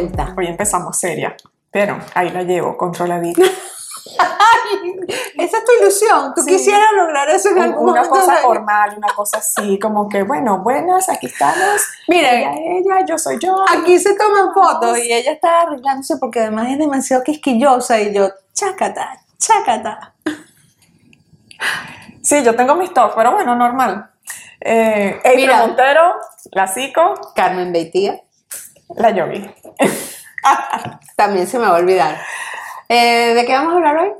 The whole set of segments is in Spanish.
vuelta. Hoy empezamos seria, pero ahí la llevo, controladita. Esa es tu ilusión. Tú Sí. quisieras lograr eso en algún Una momento cosa de- formal, una cosa así, como que, bueno, buenas, aquí estamos. Miren. ella, ella, yo soy yo. Aquí se toman fotos y ella está arreglándose porque además es demasiado quisquillosa y yo, chácata, chácata. Sí, yo tengo mis toques, pero bueno, normal. Eh. Montero, la Carmen Beitía, la Yogi. también se me va a olvidar. Eh, ¿De qué vamos a hablar hoy?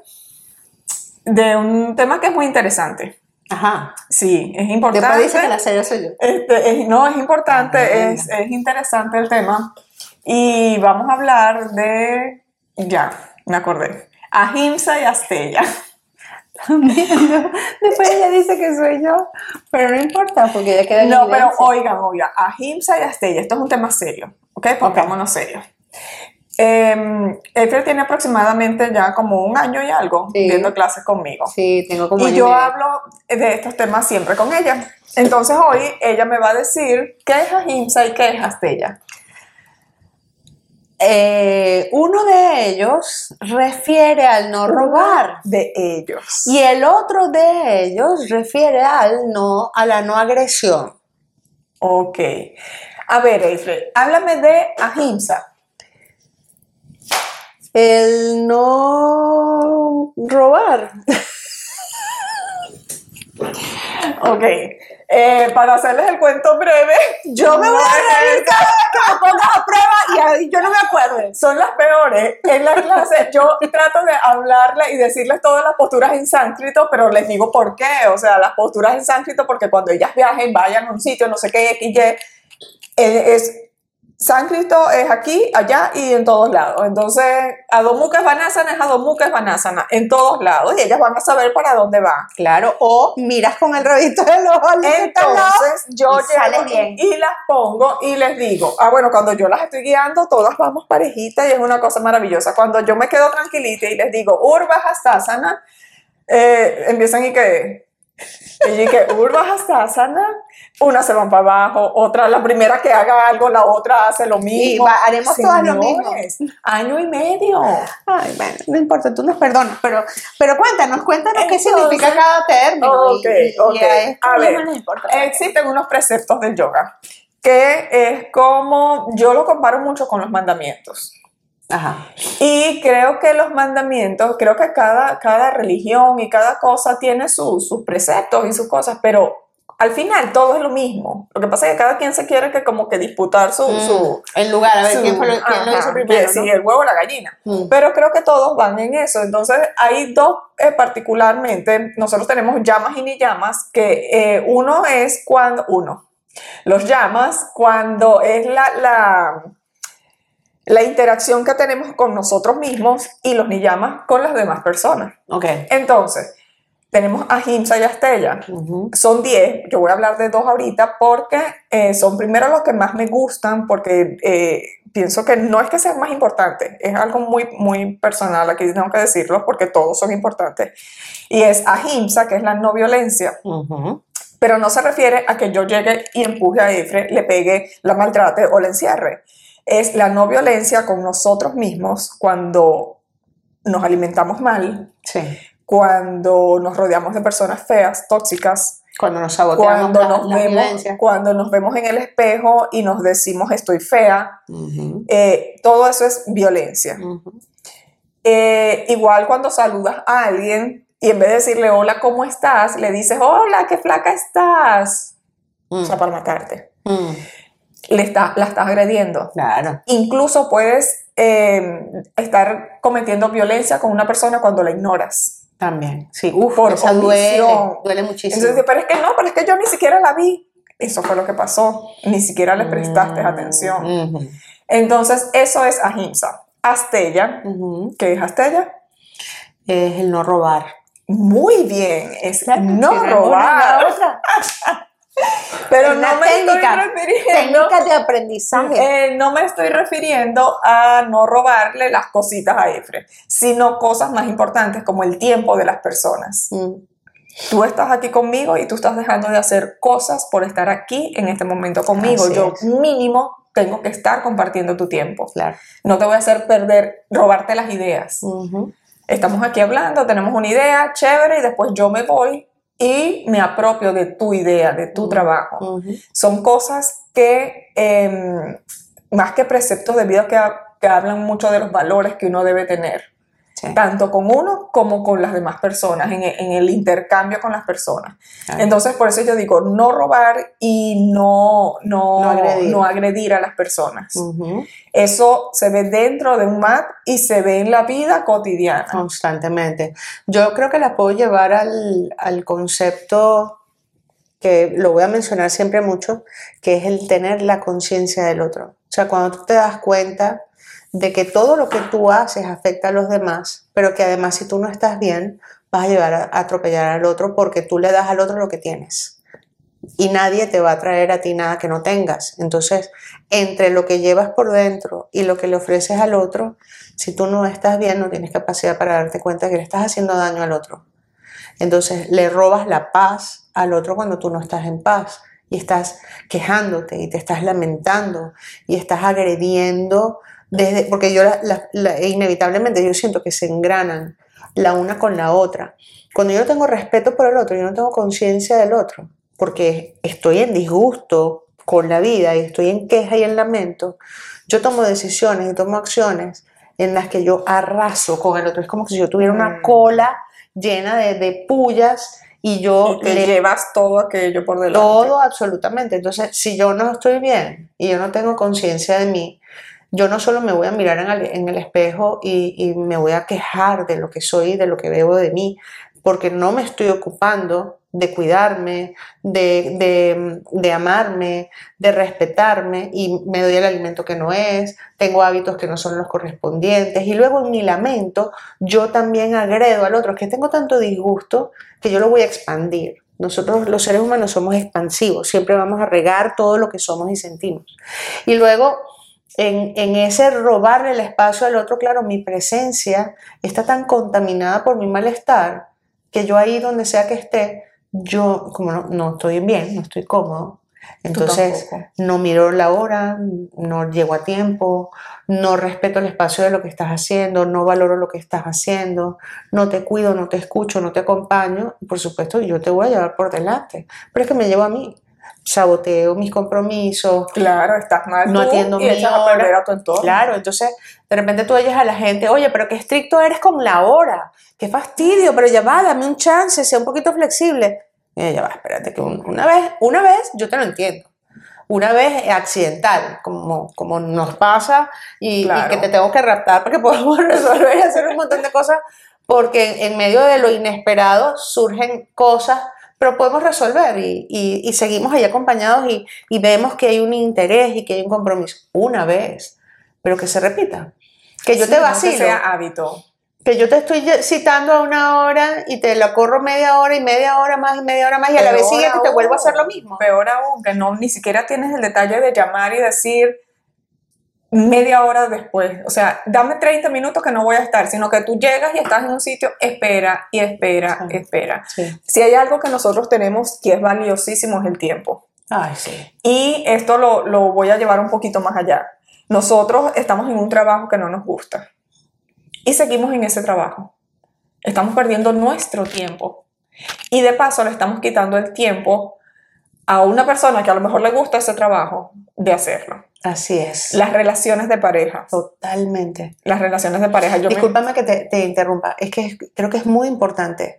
De un tema que es muy interesante. Ajá. Sí, es importante. Después dice que la serie soy yo. Este, es- no, es importante, es, es interesante el tema. Y vamos a hablar de. Ya, me acordé. Ahimsa y Astella. Después ella dice que soy yo, pero no importa porque ella queda en No, pero oigan, oigan, Ahimsa y Astella, esto es un tema serio, ¿ok? Pongámonos serios. Eh, Eiffel tiene aproximadamente ya como un año y algo Sí. viendo clases conmigo. Sí, tengo como Y año yo hablo de estos temas siempre con ella. Entonces hoy ella me va a decir qué es Ahimsa y qué es Astella. Eh, uno de ellos refiere al no robar De ellos. y el otro de ellos refiere al no a la no agresión. Ok. A ver, Eiffel, háblame de Ahimsa. El no robar. Ok. Eh, para hacerles el cuento breve, Yo me voy a reír cada vez que me pongas a prueba y yo no me acuerdo. son las peores. En la clase yo trato de hablarle y decirles todas las posturas en sánscrito, pero les digo por qué. O sea, las posturas en sánscrito porque cuando ellas viajen, vayan a un sitio, no sé qué, X, Y, es... Sánscrito es aquí, allá y en todos lados. Entonces, Adomukha Vanasana es Adomukha Vanasana en todos lados y ellas van a saber para dónde van. Claro, o miras con el rabito del ojo. Entonces yo llego bien. y las pongo y les digo, ah bueno, cuando yo las estoy guiando, todas vamos parejitas y es una cosa maravillosa. Cuando yo me quedo tranquilita y les digo, Urva Hastasana, eh, empiezan y que, y que Urva Hastasana, una se van para abajo, otra, la primera que haga algo, la otra hace lo mismo. va- haremos todas lo mismo. Señores, Año y medio. Ay, bueno, no importa, tú nos perdonas, pero, pero cuéntanos, cuéntanos qué Entonces- significa cada término. y- Ok, y, y ok. a esto A no ver, nos importa. Existen unos preceptos del yoga que es como, yo lo comparo mucho con los mandamientos. Ajá. Y creo que los mandamientos, creo que cada, cada religión y cada cosa tiene su- sus preceptos y sus cosas, pero al final todo es lo mismo. Lo que pasa es que cada quien se quiere que como que disputar su... su el lugar, a ver, su- ¿quién, fue lo, quién lo ajá, hizo primero? que sí, no? el huevo o la gallina. Mm. Pero creo que todos van en eso. Entonces, hay dos eh, particularmente. Nosotros tenemos llamas y ni llamas, que eh, uno es cuando. Uno. Los llamas, cuando es la, la, la interacción que tenemos con nosotros mismos y los ni llamas con las demás personas. Ok. Entonces, tenemos Ahimsa y Astella Ujú. son 10, yo voy a hablar de dos ahorita porque eh, son primero los que más me gustan porque eh, pienso que no es que sean más importantes, es algo muy, muy personal, aquí tengo que decirlo porque todos son importantes. Y es ahimsa, que es la no violencia, Ujú. pero no se refiere a que yo llegue y empuje a Efre, le pegue, la maltrate o la encierre. Es la no violencia con nosotros mismos cuando nos alimentamos mal, Sí. cuando nos rodeamos de personas feas, tóxicas, Cuando nos saboteamos cuando la, nos, la vemos, cuando nos vemos en el espejo y nos decimos estoy fea, eh, todo eso es violencia. Eh, igual cuando saludas a alguien y en vez de decirle hola, ¿cómo estás? Le dices hola, qué flaca estás. Mm. O sea, para matarte. Mm. Le está, la estás agrediendo. Claro. Incluso puedes eh, estar cometiendo violencia con una persona cuando la ignoras. También. Sí. Uf, Por esa duele. Duele muchísimo. Entonces, pero es que no, pero es que yo ni siquiera la vi. Eso fue lo que pasó. Ni siquiera le prestaste Mm. atención. Ujú. Entonces, eso es ahimsa. Astella, Ujú. ¿qué es Astella? Es el no robar. Muy bien, es no robar. Pero no me técnica, estoy refiriendo. Técnicas de aprendizaje. eh, no me estoy refiriendo a no robarle las cositas a Efre, sino cosas más importantes como el tiempo de las personas. Mm. Tú estás aquí conmigo y tú estás dejando de hacer cosas por estar aquí en este momento conmigo. Así Yo es. mínimo tengo que estar compartiendo tu tiempo. Claro. No te voy a hacer perder, robarte las ideas. Estamos aquí hablando, tenemos una idea chévere y después yo me voy y me apropio de tu idea, de tu trabajo. Son cosas que, em, más que preceptos de vida, que, ha- que hablan mucho de los valores que uno debe tener, Sí. tanto con uno como con las demás personas, en, en el intercambio con las personas. Claro. Entonces, por eso yo digo, no robar y no, no, No agredir. no agredir a las personas. Eso se ve dentro de un MAP y se ve en la vida cotidiana. Constantemente. Yo creo que la puedo llevar al, al concepto que lo voy a mencionar siempre mucho, que es el tener la conciencia del otro. O sea, cuando tú te das cuenta de que todo lo que tú haces afecta a los demás, pero que además si tú no estás bien, vas a llevar a, atropellar al otro porque tú le das al otro lo que tienes. Y nadie te va a traer a ti nada que no tengas. Entonces, entre lo que llevas por dentro y lo que le ofreces al otro, si tú no estás bien, no tienes capacidad para darte cuenta que le estás haciendo daño al otro. Entonces le robas la paz al otro cuando tú no estás en paz y estás quejándote y te estás lamentando y estás agrediendo desde porque yo la- la- la- inevitablemente yo siento que se engranan la una con la otra. Cuando yo no tengo respeto por el otro, yo no tengo conciencia del otro, porque estoy en disgusto con la vida y estoy en queja y en lamento, yo tomo decisiones y tomo acciones en las que yo arraso con el otro. Es como si yo tuviera una Mm. cola llena de, de pullas y yo Y te le llevas todo aquello por delante. todo absolutamente. Entonces, si yo no estoy bien y yo no tengo conciencia de mí, yo no solo me voy a mirar en el, espejo y, me voy a quejar de lo que soy de lo que veo de mí, porque no me estoy ocupando de cuidarme, de, de- amarme, de respetarme y me doy el alimento que no es, tengo hábitos que no son los correspondientes y luego en mi lamento yo también agredo al otro, que tengo tanto disgusto que yo lo voy a expandir. Nosotros los seres humanos somos expansivos, siempre vamos a regar todo lo que somos y sentimos. Y luego, en, en ese robarle el espacio al otro, claro, mi presencia está tan contaminada por mi malestar que yo ahí donde sea que esté, yo como no, no estoy bien, no estoy cómodo, entonces no miro la hora, no llego a tiempo, no respeto el espacio de lo que estás haciendo, no valoro lo que estás haciendo, no te cuido, no te escucho, no te acompaño, por supuesto yo te voy a llevar por delante, pero es que me llevo a mí, saboteo mis compromisos, Claro, estás mal No tú atiendo y mi echas a hora. perder a tu entorno. Claro, entonces de repente tú oyes a la gente, oye, pero qué estricto eres con la hora, qué fastidio, pero ya va, dame un chance, sea un poquito flexible. Y ya va, espérate, que un- una vez, una vez yo te lo entiendo. Una vez accidental, como, como nos pasa, y, y Claro. que te tengo que raptar porque podemos resolver y hacer un montón de cosas, porque en medio de lo inesperado surgen cosas, pero podemos resolver y, y- y seguimos ahí acompañados y, y vemos que hay un interés y que hay un compromiso. Una vez, pero que se repita. Que yo Sí, te no vacilo, Que sea hábito. que yo te estoy citando a una hora y te la corro media hora y media hora más y media hora más y a la vez Peor siguiente te vuelvo a hacer lo mismo. Peor aún, que no, ni siquiera tienes el detalle de llamar y decir media hora después. O sea, dame 30 minutos que no voy a estar, sino que tú llegas y estás en un sitio, espera y espera, Sí. espera. Sí. Si hay algo que nosotros tenemos que es valiosísimo es el tiempo. Ay, sí. Y esto lo, lo voy a llevar un poquito más allá. Nosotros estamos en un trabajo que no nos gusta y seguimos en ese trabajo. Estamos perdiendo nuestro tiempo y de paso le estamos quitando el tiempo a una persona que a lo mejor le gusta ese trabajo de hacerlo. Así es. Las relaciones de pareja. Totalmente. Las relaciones de pareja. Yo me- Discúlpame que te, te interrumpa. Es que es- creo que es muy importante.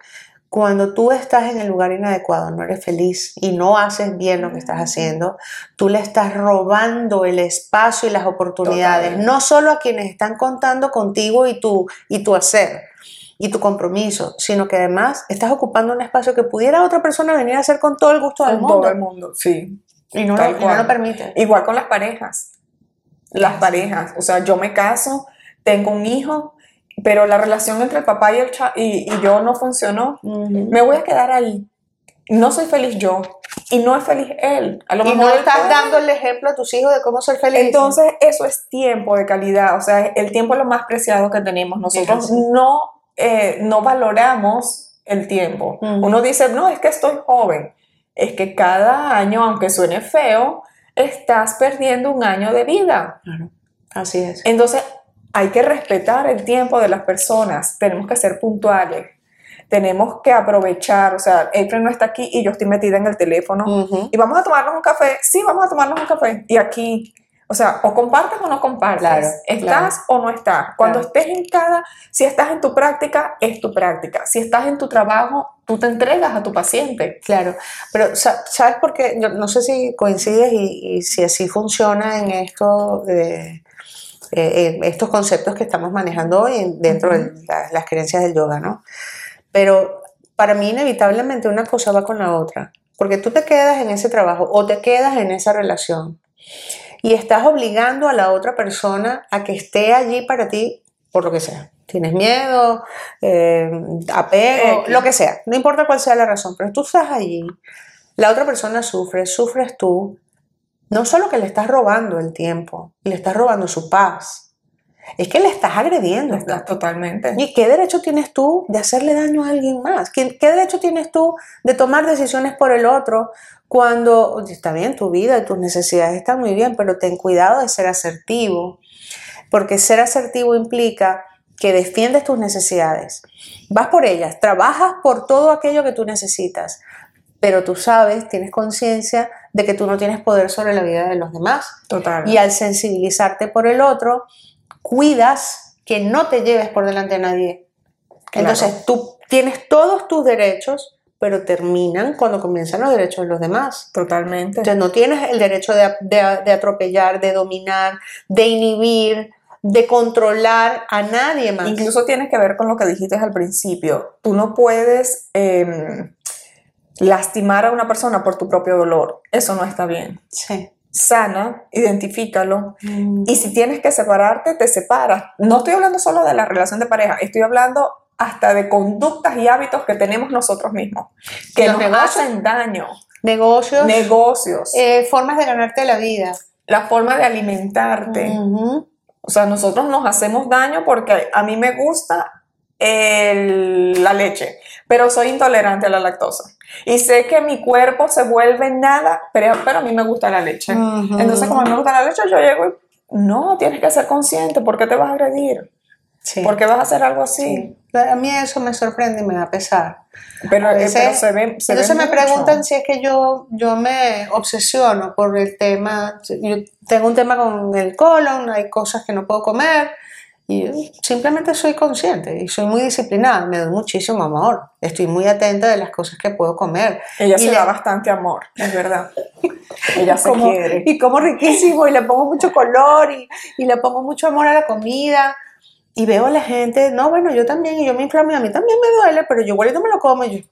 Cuando tú estás en el lugar inadecuado, no eres feliz y no haces bien lo que estás haciendo, tú le estás robando el espacio y las oportunidades, Totalmente. no solo a quienes están contando contigo y tu, y tu hacer y tu compromiso, sino que además estás ocupando un espacio que pudiera otra persona venir a hacer con todo el gusto del con mundo todo el mundo, sí. y no, lo, y no lo permite. Igual con las parejas. Las parejas. O sea, yo me caso, tengo un hijo, pero la relación entre el papá y, el y, y yo no funcionó. Ujú. Me voy a quedar ahí. No soy feliz yo y no es feliz él. A lo Y mejor no estás puede. dando el ejemplo a tus hijos de cómo ser feliz. Entonces, eso es tiempo de calidad. O sea, el tiempo es lo más preciado que tenemos. Nosotros así. no, eh, no valoramos el tiempo. Uno dice, no, es que estoy joven. Es que cada año, aunque suene feo, estás perdiendo un año de vida. Claro. Así es. Entonces, hay que respetar el tiempo de las personas, tenemos que ser puntuales, tenemos que aprovechar, o sea, April no está aquí y yo estoy metida en el teléfono y vamos a tomarnos un café, sí, vamos a tomarnos un café y aquí, o sea, o compartes o no compartes, Claro, estás o no estás. Cuando Claro. estés en cada, si estás en tu práctica, es tu práctica, si estás en tu trabajo, tú te entregas a tu paciente. Claro, pero sa- ¿sabes por qué? Yo no sé si coincides y, y si así funciona en esto, eh, estos conceptos que estamos manejando hoy en- dentro de la- las creencias del yoga, ¿no? Pero para mí inevitablemente una cosa va con la otra, porque tú te quedas en ese trabajo o te quedas en esa relación y estás obligando a la otra persona a que esté allí para ti por lo que sea. Tienes miedo, eh, apego, lo que sea. No importa cuál sea la razón, pero tú estás allí. La otra persona sufre, sufres tú. No solo que le estás robando el tiempo, le estás robando su paz. Es que le estás agrediendo. Estás totalmente. ¿Y qué derecho tienes tú de hacerle daño a alguien más? ¿Qué, qué derecho tienes tú de tomar decisiones por el otro cuando está bien tu vida y tus necesidades están muy bien, pero ten cuidado de ser asertivo? Porque ser asertivo implica que defiendes tus necesidades, vas por ellas, trabajas por todo aquello que tú necesitas, pero tú sabes, tienes conciencia de que tú no tienes poder sobre la vida de los demás. Total. Y al sensibilizarte por el otro, cuidas que no te lleves por delante a nadie. Claro. Entonces tú tienes todos tus derechos, pero terminan cuando comienzan los derechos de los demás. Totalmente. Entonces no tienes el derecho de, de- de atropellar, de dominar, de inhibir, de controlar a nadie más. Incluso tienes que ver con lo que dijiste al principio. Tú no puedes em, lastimar a una persona por tu propio dolor. Eso no está bien. Sí. Sana, identifícalo. Mm. Y si tienes que separarte, te separas. No estoy hablando solo de la relación de pareja, estoy hablando hasta de conductas y hábitos que tenemos nosotros mismos, que Los nos negocios. hacen daño. Negocios, Negocios, eh, formas de ganarte la vida. la forma de alimentarte. O sea, nosotros nos hacemos daño porque a mí me gusta el- la leche, pero soy intolerante a la lactosa. Y sé que mi cuerpo se vuelve nada, pero, pero a mí me gusta la leche. Ujú. Entonces, como a mí me gusta la leche, yo llego y no, tienes que ser consciente. ¿Por qué te vas a agredir? Sí. ¿Por qué vas a hacer algo así? Sí. A mí eso me sorprende y me da pesar. Pero, A eh, veces- pero se ve. se Entonces ve me mucho. preguntan si es que yo, yo me obsesiono por el tema, yo tengo un tema con el colon, hay cosas que no puedo comer y yo simplemente soy consciente y soy muy disciplinada, me doy muchísimo amor, estoy muy atenta de las cosas que puedo comer. Ella y se le- da bastante amor, es verdad. Ella se como- quiere. Y como riquísimo y le pongo mucho color y, y le pongo mucho amor a la comida. Y veo a la gente, no, bueno, yo también, y yo me inflamo y a mí también me duele, pero yo igualito me lo como y yo,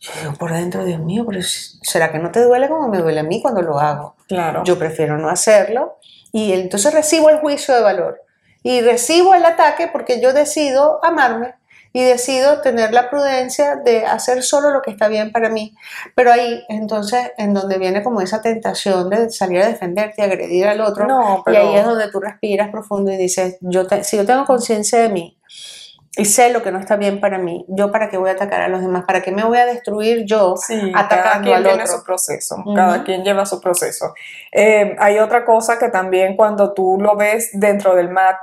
yo digo por dentro, Dios mío, pero ¿será que no te duele como me duele a mí cuando lo hago? Claro. Yo prefiero no hacerlo y entonces recibo el juicio de valor y recibo el ataque porque yo decido amarme y decido tener la prudencia de hacer solo lo que está bien para mí. Pero ahí entonces en donde viene como esa tentación de salir a defenderte, agredir al otro. no, Y pero. ahí es donde tú respiras profundo y dices, yo te- si yo tengo conciencia de mí y sé lo que no está bien para mí, yo para qué voy a atacar a los demás, para qué me voy a destruir yo Sí, cada atacando quien al tiene otro. su proceso, Ujú. cada quien lleva su proceso. Eh, hay otra cosa que también cuando tú lo ves dentro del mat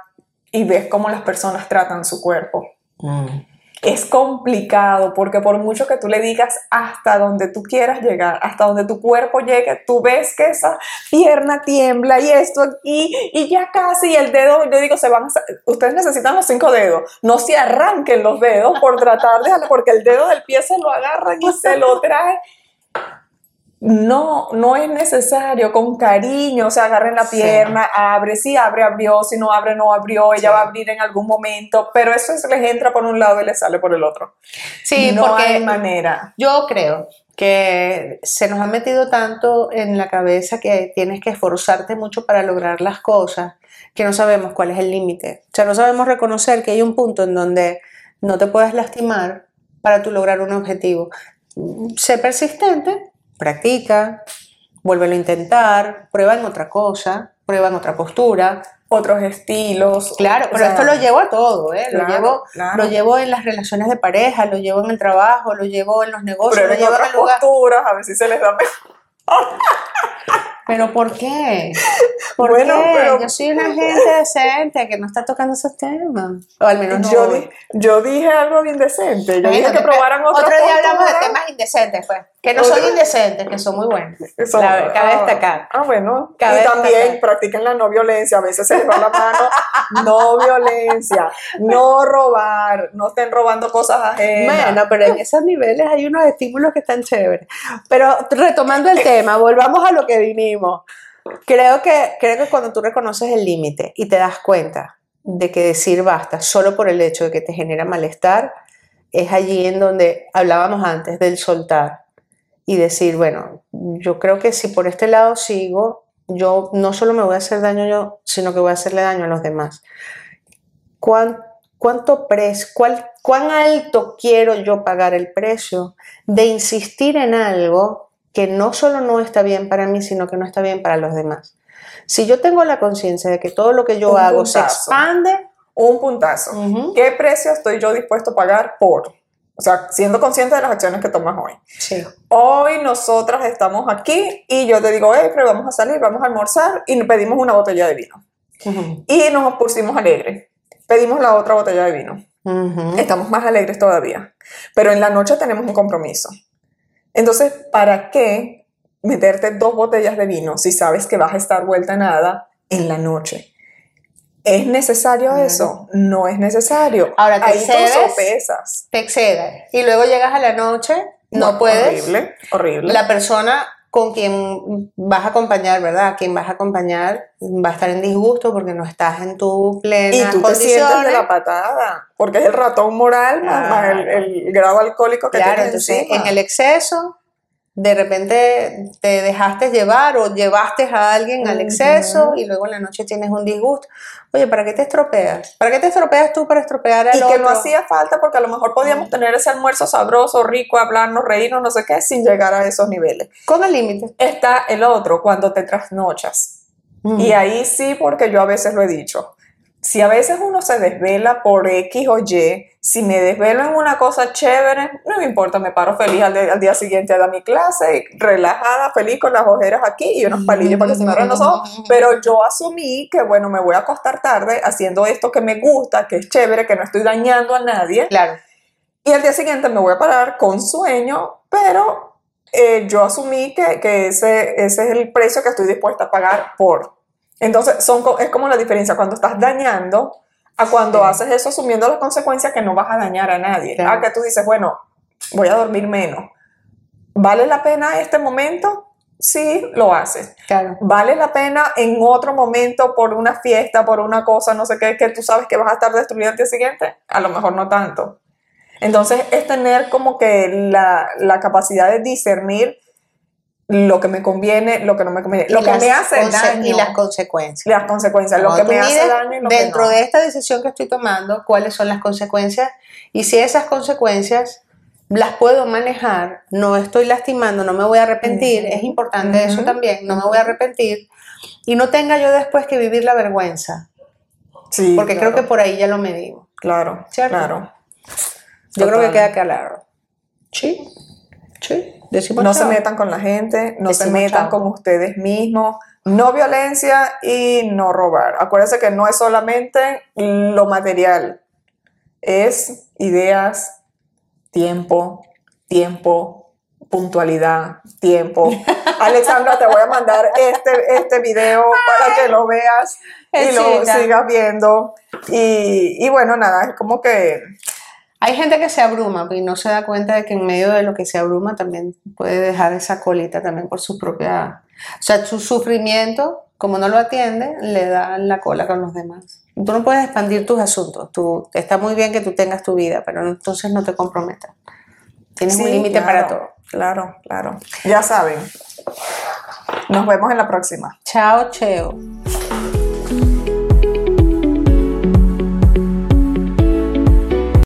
y ves cómo las personas tratan su cuerpo, Mm. es complicado porque por mucho que tú le digas hasta donde tú quieras llegar, hasta donde tu cuerpo llegue, tú ves que esa pierna tiembla y esto aquí y ya casi el dedo, yo digo, se van, a ustedes necesitan los cinco dedos, no se arranquen los dedos por tratar de, porque el dedo del pie se lo agarran y se lo traen. No, no es necesario, con cariño, o sea, agarren la Sí. pierna, abre, si abre, abrió, si no abre, no abrió, ella Sí. va a abrir en algún momento, pero eso es, les entra por un lado y les sale por el otro. Sí, no porque hay manera. Yo creo que se nos ha metido tanto en la cabeza que tienes que esforzarte mucho para lograr las cosas que no sabemos cuál es el límite. O sea, no sabemos reconocer que hay un punto en donde no te puedes lastimar para tú lograr un objetivo. Sé persistente, practica, vuélvelo a intentar, prueba en otra cosa, prueba en otra postura. Otros estilos. Claro, pero sea, esto lo llevo a todo, ¿eh? claro, lo, llevo, claro. lo llevo en las relaciones de pareja, lo llevo en el trabajo, lo llevo en los negocios, lo Prueben llevo en otras lugar. posturas, a ver si se les da mejor. ¿Pero por qué? ¿Por Bueno, qué? pero- Yo soy una gente decente que no está tocando esos temas. O al menos no yo, di- yo dije algo de indecente. Yo dije que después- probaran otra Otro día hablamos de temas indecentes, pues. Que no son indecentes, que son muy buenos. Eso, La- cabe ah, destacar. Ah, bueno. Cabe y también destacar. practiquen la no violencia. A veces se les va la mano. No violencia. No robar. No estén robando cosas ajenas. Bueno, pero en esos niveles hay unos estímulos que están chéveres. Pero retomando el tema, volvamos a lo que vinimos. Creo que, creo que cuando tú reconoces el límite y te das cuenta de que decir basta solo por el hecho de que te genera malestar, es allí en donde hablábamos antes del soltar y decir, bueno, yo creo que si por este lado sigo, yo no solo me voy a hacer daño yo, sino que voy a hacerle daño a los demás. ¿Cuán- ¿Cuánto precio, cuál, cuán alto quiero yo pagar el precio de insistir en algo que no solo no está bien para mí, sino que no está bien para los demás? Si yo tengo la conciencia de que todo lo que yo Un hago se expande, Un puntazo. ¿Qué precio estoy yo dispuesto a pagar por? O sea, siendo consciente de las acciones que tomas hoy. sí. Hoy nosotras estamos aquí y yo te digo, hey, pero vamos a salir, vamos a almorzar y pedimos una botella de vino. Y nos pusimos alegres. Pedimos la otra botella de vino. Estamos más alegres todavía. Pero en la noche tenemos un compromiso. Entonces, ¿para qué meterte dos botellas de vino si sabes que vas a estar vuelta a nada en la noche? ¿Es necesario Claro. eso? No es necesario. Ahora, ¿te Ahí excedes? sopesas. Te excedes y luego llegas a la noche, no puedes. Horrible, horrible. La persona con quien vas a acompañar, ¿verdad? Quien vas a acompañar va a estar en disgusto porque no estás en tu plena y tú te sientes de la patada, porque es el ratón moral más, más el, el grado alcohólico que Claro, tienes entonces encima. en el exceso, de repente te dejaste llevar o llevaste a alguien al exceso y luego en la noche tienes un disgusto. Oye, ¿para qué te estropeas? ¿Para qué te estropeas tú para estropear al y que otro? no hacía falta porque a lo mejor podíamos tener ese almuerzo sabroso, rico, hablarnos, reírnos, no sé qué, sin llegar a esos niveles. Con el límite. Está el otro, cuando te trasnochas. Y ahí sí, porque yo a veces lo he dicho. Si a veces uno se desvela por X o Y, si me desvelo en una cosa chévere, no me importa, me paro feliz al, de- al día siguiente a dar mi clase, relajada, feliz con las ojeras aquí y unos palillos para que se me abran los ojos. Pero yo asumí que, bueno, me voy a acostar tarde haciendo esto que me gusta, que es chévere, que no estoy dañando a nadie. Claro. Y al día siguiente me voy a parar con sueño, pero eh, yo asumí que, que ese, ese es el precio que estoy dispuesta a pagar por. Entonces, son, es como la diferencia cuando estás dañando a cuando Sí. haces eso asumiendo las consecuencias que no vas a dañar a nadie. Claro. Ah, que tú dices, bueno, voy a dormir menos. ¿Vale la pena este momento? Sí, lo haces. Claro. ¿Vale la pena en otro momento por una fiesta, por una cosa, no sé qué, que tú sabes que vas a estar destruido al día siguiente? A lo mejor no tanto. Entonces es tener como que la, la capacidad de discernir lo que me conviene, lo que no me conviene, lo que me hace daño, Y las consecuencias. las consecuencias, lo que me hace daño y lo que dentro no. de esta decisión que estoy tomando, cuáles son las consecuencias y si esas consecuencias las puedo manejar, no estoy lastimando, no me voy a arrepentir, Ujú. es importante eso también, no me voy a arrepentir y no tenga yo después que vivir la vergüenza, Sí, porque claro, creo que por ahí ya lo medimos. Claro, ¿Cierto? claro. Yo creo que queda claro. Sí, sí, No se metan con la gente, no se metan chao. con ustedes mismos, no violencia y no robar. Acuérdense que no es solamente lo material, es ideas, tiempo, tiempo, puntualidad, tiempo. Alexandra, te voy a mandar este, este video para que lo veas y lo sigas viendo. Y, y bueno, nada, es como que Hay gente que se abruma y no se da cuenta de que en medio de lo que se abruma también puede dejar esa colita también por su propia... O sea, su sufrimiento, como no lo atiende, le da la cola con los demás. Tú no puedes expandir tus asuntos. Tú, está muy bien que tú tengas tu vida, pero entonces no te comprometas. Tienes un límite claro, para todo. Claro, claro. Ya saben. Nos vemos en la próxima. Chao, cheo.